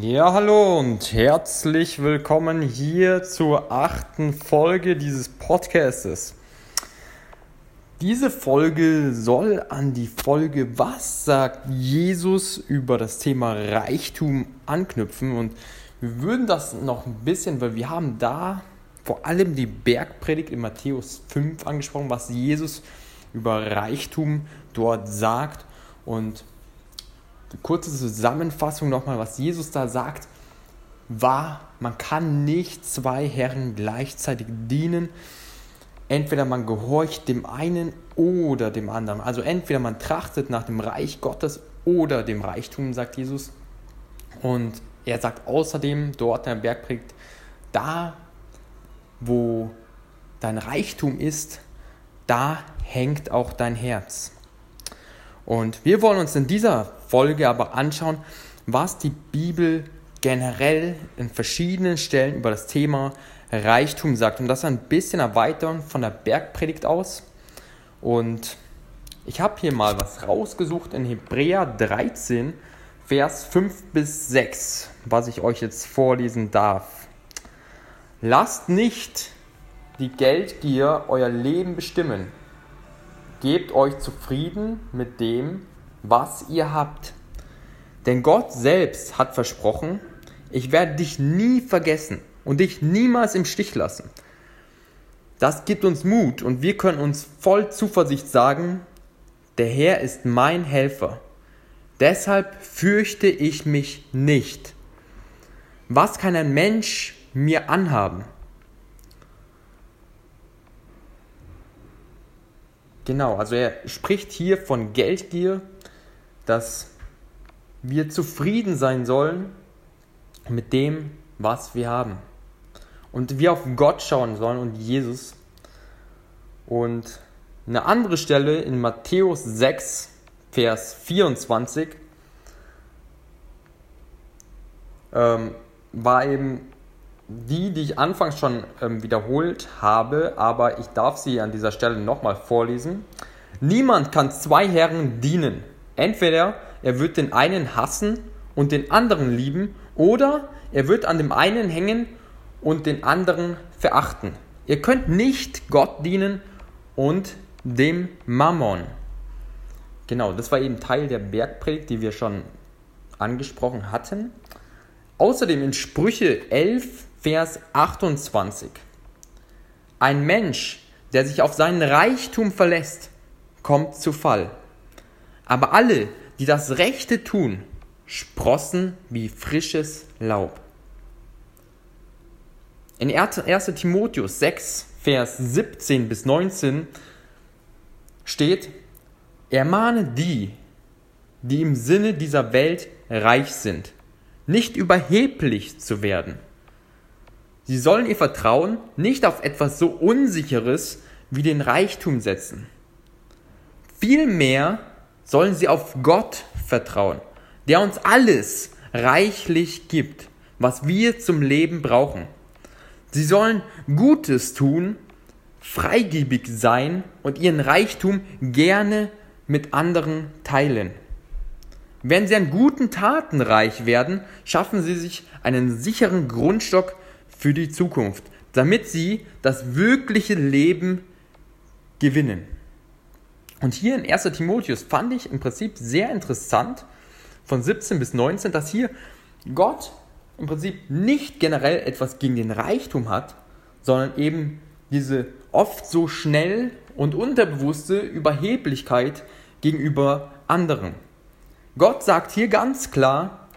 Ja, hallo und herzlich willkommen hier zur achten Folge dieses Podcastes. Diese Folge soll an die Folge Was sagt Jesus über das Thema Reichtum anknüpfen und wir würden das noch ein bisschen, weil wir haben da vor allem die Bergpredigt in Matthäus 5 angesprochen, was Jesus über Reichtum dort sagt. Und kurze Zusammenfassung nochmal, was Jesus da sagt, war, man kann nicht zwei Herren gleichzeitig dienen. Entweder man gehorcht dem einen oder dem anderen. Also entweder man trachtet nach dem Reich Gottes oder dem Reichtum, sagt Jesus. Und er sagt außerdem dort in der Bergpredigt, da wo dein Reichtum ist, da hängt auch dein Herz. Und wir wollen uns in dieser Folge aber anschauen, was die Bibel generell in verschiedenen Stellen über das Thema Reichtum sagt. Und das ein bisschen erweitern von der Bergpredigt aus. Und ich habe hier mal was rausgesucht in Hebräer 13, Vers 5 bis 6, was ich euch jetzt vorlesen darf. Lasst nicht die Geldgier euer Leben bestimmen. Gebt euch zufrieden mit dem, was ihr habt. Denn Gott selbst hat versprochen, ich werde dich nie vergessen und dich niemals im Stich lassen. Das gibt uns Mut und wir können uns voll Zuversicht sagen, der Herr ist mein Helfer. Deshalb fürchte ich mich nicht. Was kann ein Mensch mir anhaben? Genau, also er spricht hier von Geldgier, dass wir zufrieden sein sollen mit dem, was wir haben. Und wir auf Gott schauen sollen und Jesus. Und eine andere Stelle in Matthäus 6, Vers 24 ähm, war eben die, die ich anfangs schon ähm, wiederholt habe, aber ich darf sie an dieser Stelle nochmal vorlesen. Niemand kann zwei Herren dienen. Entweder er wird den einen hassen und den anderen lieben, oder er wird an dem einen hängen und den anderen verachten. Ihr könnt nicht Gott dienen und dem Mammon. Genau, das war eben Teil der Bergpredigt, die wir schon angesprochen hatten. Außerdem in Sprüche 11, Vers 28. Ein Mensch, der sich auf seinen Reichtum verlässt, kommt zu Fall. Aber alle, die das Rechte tun, sprossen wie frisches Laub. In 1. Timotheus 6, Vers 17 bis 19 steht, ermahne die, die im Sinne dieser Welt reich sind, nicht überheblich zu werden. Sie sollen ihr Vertrauen nicht auf etwas so Unsicheres wie den Reichtum setzen. Vielmehr sollen sie auf Gott vertrauen, der uns alles reichlich gibt, was wir zum Leben brauchen. Sie sollen Gutes tun, freigebig sein und ihren Reichtum gerne mit anderen teilen. Wenn sie an guten Taten reich werden, schaffen sie sich einen sicheren Grundstock für die Zukunft, damit sie das wirkliche Leben gewinnen. Und hier in 1 Timotheus fand ich im Prinzip sehr interessant, von 17 bis 19, dass hier Gott im Prinzip nicht generell etwas gegen den Reichtum hat, sondern eben diese oft so schnell und unterbewusste Überheblichkeit gegenüber anderen. Gott sagt hier ganz klar,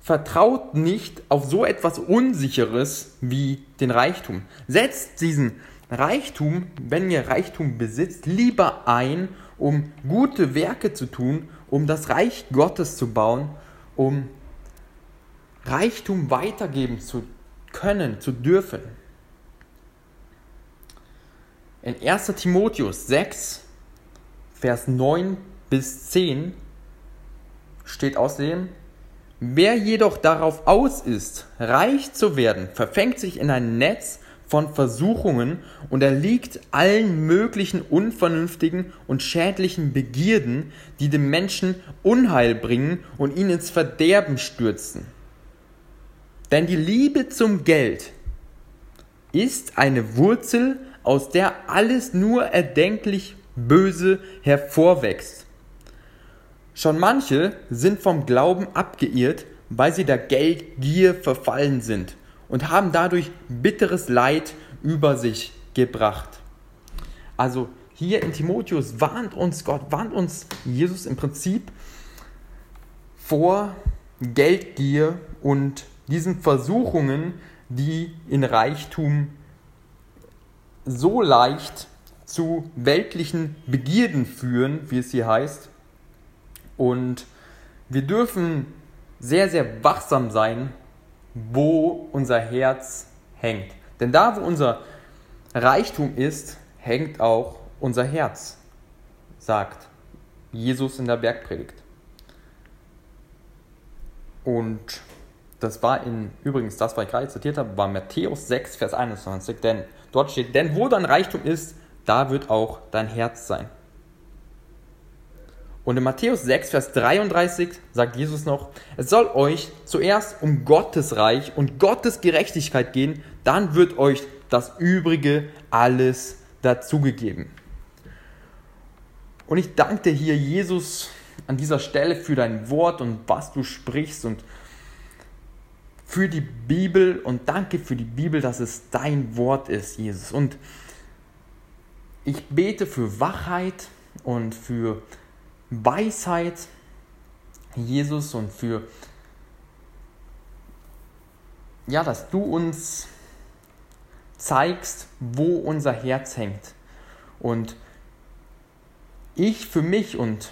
vertraut nicht auf so etwas Unsicheres wie den Reichtum. Setzt diesen Reichtum, wenn ihr Reichtum besitzt, lieber ein, um gute Werke zu tun, um das Reich Gottes zu bauen, um Reichtum weitergeben zu können, zu dürfen. In 1 Timotheus 6, Vers 9 bis 10 steht außerdem, wer jedoch darauf aus ist, reich zu werden, verfängt sich in ein Netz von Versuchungen und erliegt allen möglichen unvernünftigen und schädlichen Begierden, die dem Menschen Unheil bringen und ihn ins Verderben stürzen. Denn die Liebe zum Geld ist eine Wurzel, aus der alles nur erdenklich Böse hervorwächst. Schon manche sind vom Glauben abgeirrt, weil sie der Geldgier verfallen sind und haben dadurch bitteres Leid über sich gebracht. Also hier in Timotheus warnt uns Gott, warnt uns Jesus im Prinzip vor Geldgier und diesen Versuchungen, die in Reichtum so leicht zu weltlichen Begierden führen, wie es hier heißt. Und wir dürfen sehr, sehr wachsam sein, wo unser Herz hängt. Denn da, wo unser Reichtum ist, hängt auch unser Herz, sagt Jesus in der Bergpredigt. Und das war in, übrigens, das, was ich gerade zitiert habe, war Matthäus 6, Vers 21. Denn dort steht, denn wo dein Reichtum ist, da wird auch dein Herz sein. Und in Matthäus 6, Vers 33 sagt Jesus noch, es soll euch zuerst um Gottes Reich und Gottes Gerechtigkeit gehen, dann wird euch das Übrige alles dazugegeben. Und ich danke dir hier, Jesus, an dieser Stelle für dein Wort und was du sprichst und für die Bibel und danke für die Bibel, dass es dein Wort ist, Jesus. Und ich bete für Wachheit und für Weisheit, Jesus, und für, ja, dass du uns zeigst, wo unser Herz hängt. Und ich für mich und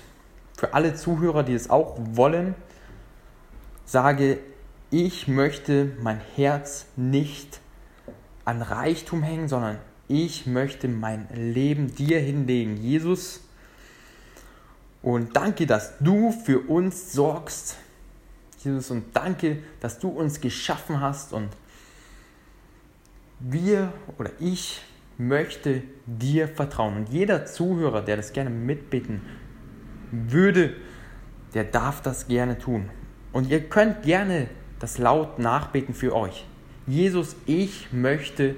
für alle Zuhörer, die es auch wollen, sage, ich möchte mein Herz nicht an Reichtum hängen, sondern ich möchte mein Leben dir hinlegen, Jesus. Und danke, dass du für uns sorgst, Jesus. Und danke, dass du uns geschaffen hast. Und wir oder ich möchte dir vertrauen. Und jeder Zuhörer, der das gerne mitbeten würde, der darf das gerne tun. Und ihr könnt gerne das laut nachbeten für euch. Jesus, ich möchte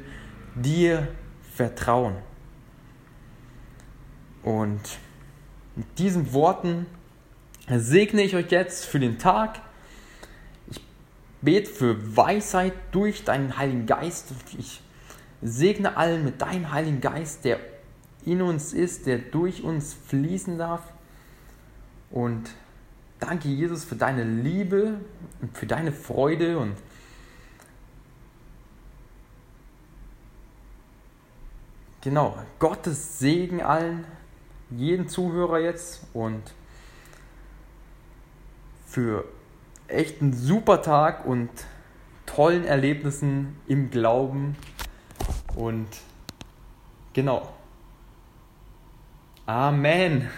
dir vertrauen. Und mit diesen Worten segne ich euch jetzt für den Tag. Ich bete für Weisheit durch deinen Heiligen Geist. Ich segne allen mit deinem Heiligen Geist, der in uns ist, der durch uns fließen darf. Und danke, Jesus, für deine Liebe und für deine Freude und genau, Gottes Segen allen jeden Zuhörer jetzt und für echt einen super Tag und tollen Erlebnissen im Glauben. Und genau. Amen.